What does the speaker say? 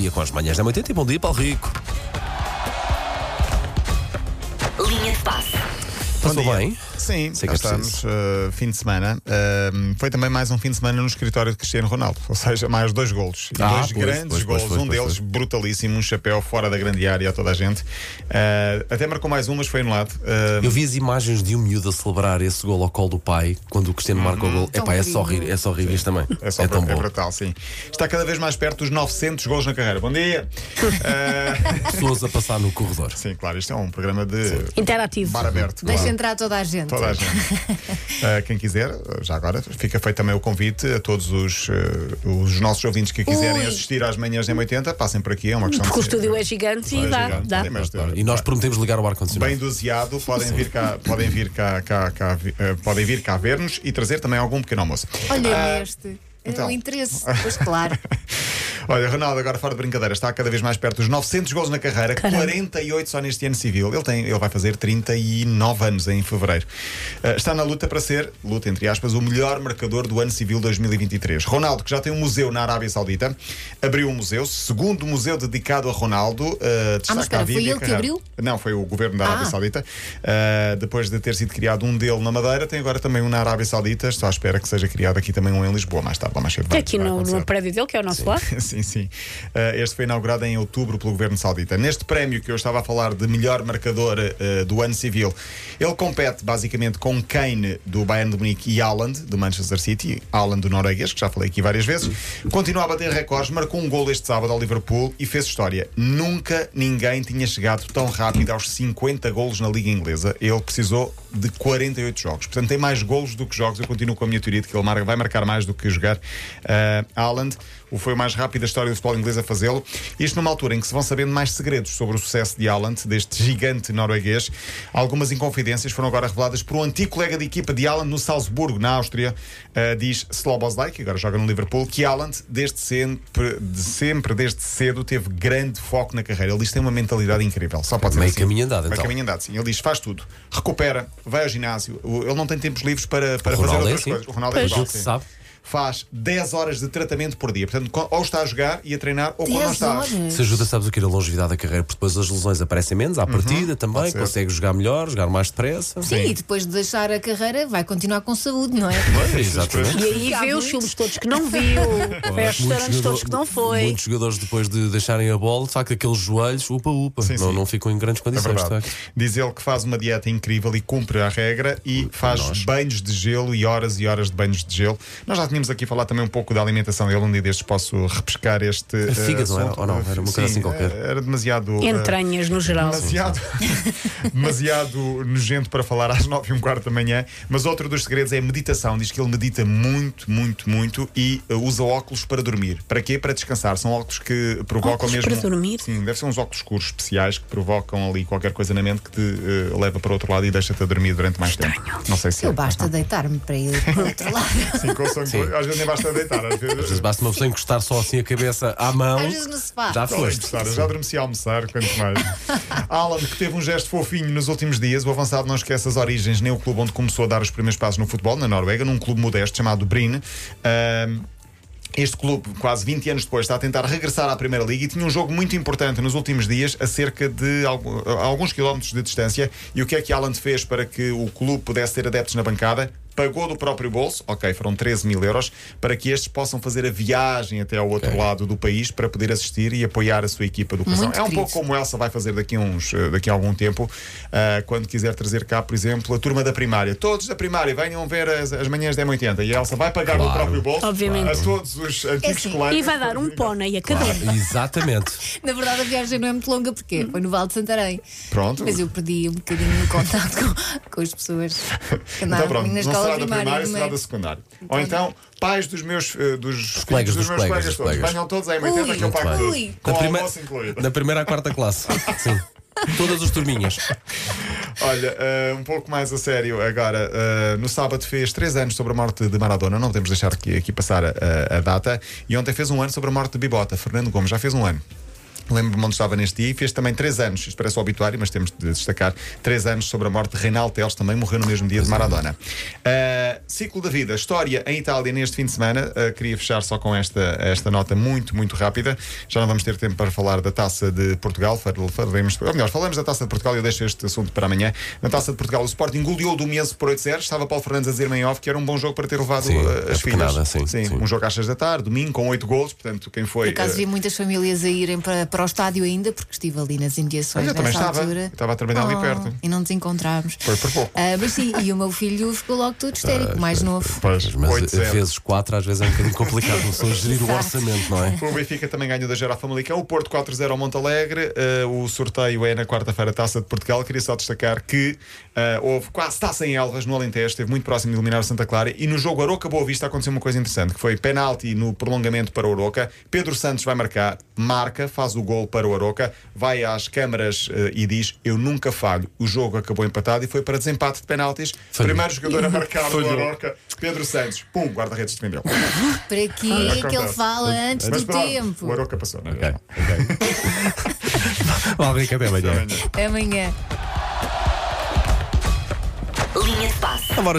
dia com as manhãs da 80 e bom dia, Paulo Rico. Linha de passe. Passou bem? Sim, Sei cá que é estamos, preciso. uh, fim de semana. Uh, foi também mais um fim de semana no escritório de Cristiano Ronaldo, ou seja, mais dois golos. Ah, dois pois, grandes pois, golos, pois, pois, um pois, deles pois. brutalíssimo, um chapéu fora da grande área a toda a gente. Uh, até marcou mais um, mas foi anulado. Uh, Eu vi as imagens de um miúdo a celebrar esse gol ao colo do pai quando o Cristiano marca o gol. Tão Epá, é só rir, é só rir isto também. É, só é tão é bom. brutal, sim. Está cada vez mais perto dos 900 golos na carreira. Bom dia! Uh, Pessoas a passar no corredor. sim, claro, isto é um programa de Interativo. bar aberto. Deixa claro. entrar toda a gente. Toda a gente. Uh, quem quiser, já agora, fica feito também o convite a todos os, uh, os nossos ouvintes que quiserem Ui. assistir às manhãs da 80 passem por aqui, é uma questão Porque o estúdio é gigante e É dá. gigante, dá. sim, mas, E nós prometemos ligar o ar-condicionado. Bem doseado, podem vir cá, podem vir cá, cá- cá uh, podem vir cá ver-nos e trazer também algum pequeno almoço. Olha Ah, este. então. É o interesse. Pois claro. Olha, Ronaldo, agora fora de brincadeira, está cada vez mais perto dos 900 gols na carreira, Caramba. 48 só neste ano civil. Ele, tem, ele vai fazer 39 anos em fevereiro. Uh, está na luta para ser, luta entre aspas, o melhor marcador do ano civil 2023. Ronaldo, que já tem um museu na Arábia Saudita, abriu um museu, segundo museu dedicado a Ronaldo. Uh, Ah, mas espera, a vida foi ele que abriu? Não, foi o governo da Arábia Ah. Saudita. Uh, depois de ter sido criado um dele na Madeira, tem agora também um na Arábia Saudita. Estou à espera que seja criado aqui também um em Lisboa, mais tarde ou mais cedo. vai- Aqui no, no prédio dele, que é o nosso lado. Sim, sim. Uh, este foi inaugurado em outubro pelo governo saudita. Neste prémio que eu estava a falar de melhor marcador uh, do ano civil, ele compete basicamente com Kane do Bayern de Munique e Haaland do Manchester City, Haaland do norueguês, que já falei aqui várias vezes. Continua a bater recordes, marcou um gol este sábado ao Liverpool e fez história. Nunca ninguém tinha chegado tão rápido aos 50 golos na Liga Inglesa. Ele precisou de 48 jogos. Portanto, tem mais golos do que jogos. Eu continuo com a minha teoria de que ele vai marcar mais do que jogar. Uh, Haaland o foi mais rápido história do futebol inglês a fazê-lo. Isto numa altura em que se vão sabendo mais segredos sobre o sucesso de Haaland, deste gigante norueguês. Algumas inconfidências foram agora reveladas por um antigo colega de equipa de Haaland no Salzburgo, na Áustria. Uh, diz Slobozlai, que agora joga no Liverpool, que Haaland, desde sempre, de sempre, desde cedo, teve grande foco na carreira. Ele diz que tem uma mentalidade incrível. Só pode ser Meio assim. caminho andado, Meio então. caminho andado, sim. Ele diz: faz tudo, recupera, vai ao ginásio. Ele não tem tempos livres para, para fazer Ronaldo é outras assim. coisas. O Ronaldo é Pois. igual, que se sim sabe. Faz 10 horas de tratamento por dia. Portanto, ou está a jogar e a treinar, ou quando não 10 está. horas. Se ajuda, sabes o que? A longevidade da carreira, porque depois as lesões aparecem menos, à partida também, Uhum. ser. consegue jogar melhor, jogar mais depressa. Sim, e depois de deixar a carreira, vai continuar com saúde, não é? Pois, exatamente. E aí vê os filmes todos que não viu, vê os restaurantes todos que não foi. Muitos jogadores, depois de deixarem a bola, de facto, aqueles joelhos, upa-upa, Sim, não, sim. não ficam em grandes É condições. facto. Diz ele que faz uma dieta incrível e cumpre a regra e faz nós. banhos de gelo e horas e horas de banhos de gelo. Nós já tínhamos aqui falado também um pouco da alimentação dele. Um dia destes posso repescar este. eh, fígado, era? Ou não? Era uma coisa Sim, assim qualquer. Era demasiado. eh, Entranhas no geral. Demasiado, demasiado nojento para falar às 9 e um quarto da manhã. Mas outro dos segredos é a meditação. Diz que ele medita muito, muito, muito e uh, usa óculos para dormir. Para quê? Para descansar. São óculos que provocam Óculos mesmo. para dormir? Sim, deve ser uns óculos escuros especiais que provocam ali qualquer coisa na mente que te uh, leva para outro lado e deixa-te a dormir durante mais tempo. Não sei se. Eu é. basta deitar-me para ir para o outro lado. Sim, com o às vezes nem basta deitar. Às Às vezes vezes. basta uma pessoa encostar só assim a cabeça à mão. Às vezes no sofá. Já Só foste. já adormeci a almoçar, quanto mais. Alan, que teve um gesto fofinho nos últimos dias, o avançado não esquece as origens, nem o clube onde começou a dar os primeiros passos no futebol, na Noruega, num clube modesto chamado Brin. Este clube, quase 20 anos depois, está a tentar regressar à Primeira Liga e tinha um jogo muito importante nos últimos dias, a cerca de alguns quilómetros de distância. E o que é que Alan fez para que o clube pudesse ter adeptos na bancada? Pagou do próprio bolso, ok, foram 13 mil euros, para que estes possam fazer a viagem até ao outro Ok. lado do país para poder assistir e apoiar a sua equipa do coração. Muito É um querido. pouco como Elsa vai fazer daqui a, uns, eh, daqui a algum tempo, ah, quando quiser trazer cá, por exemplo, a turma da primária. Todos da primária venham ver as, as manhãs da M80 e a Elsa vai pagar do Claro. próprio bolso Obviamente. a todos os antigos assim, colegas. E vai dar um pônei a cada um. Exatamente. Na verdade, a viagem não é muito longa, porque foi no Vale de Santarém. Pronto. Mas eu perdi um bocadinho o contato com, com as pessoas que andavam Então pronto, na escola será da primária. primária, não é? será da secundária. Ou então, pais dos meus, eh, dos, colegas dos meus colegas, colegas dos todos. Venham todos à M80 Ui, que eu pago tudo. Com almoço incluído. na primeira à quarta classe. Sim. Todas as turminhas. Olha, eh, um pouco mais a sério agora. eh, no sábado fez 3 anos sobre a morte de Maradona, não podemos deixar aqui, aqui passar a, a- a data. E ontem fez um ano sobre a morte de Bibota, Fernando Gomes, já fez um ano. Lembro-me onde estava neste dia e fez também 3 anos, isto parece o obituário, mas temos de destacar 3 anos sobre a morte de Reinaldo Teles, também morreu no mesmo dia de Maradona. Uh, ciclo da vida, história em Itália neste fim de semana. Uh, queria fechar só com esta, esta nota muito, muito rápida. Já não vamos ter tempo para falar da taça de Portugal. Falaremos, ou melhor, falamos da taça de Portugal e eu deixo este assunto para amanhã. Na taça de Portugal, o Sporting goleou do Miense por 8-0. Estava Paulo Fernandes a dizer-me em off que era um bom jogo para ter levado Sim, uh, as é filhas. pequenada, sim, sim. um jogo às 6 da tarde, domingo, com 8 golos. Portanto, quem foi. Por acaso uh, vi muitas famílias a irem para, para o estádio ainda, porque estive ali nas imediações eu também nessa estava. altura. Eu estava a trabalhar ali Oh, perto. E não nos encontramos. Foi por pouco. Ah, mas sim, e o meu filho ficou logo todo histérico, mais novo. Pois, Mas 8-0. vezes 4 às vezes é um bocadinho complicado uma pessoa gerir o orçamento, não é? O Benfica também ganhou da Gera Famalicão, o Porto 4-0 ao Monte Alegre. eh, o sorteio é na quarta-feira, Taça de Portugal. Queria só destacar que eh, houve quase taça em Elvas no Alentejo, esteve muito próximo de eliminar o Santa Clara. E no jogo Aroca Boa Vista aconteceu uma coisa interessante, que foi penalti no prolongamento para o Aroca. Pedro Santos vai marcar, marca, faz o gol para o Aroca, vai às câmaras eh, e diz: Eu nunca falho. O jogo acabou empatado e foi para desempate de penaltis. Falhou. Primeiro jogador a marcar do Aroca, Pedro Santos. Pum, guarda-redes defendeu. Para que é que ele fala antes Mas do pronto, tempo? O Aroca passou, não é? Ok, ok. Vá, Rica, até amanhã. Amanhã. Linha de passe. Agora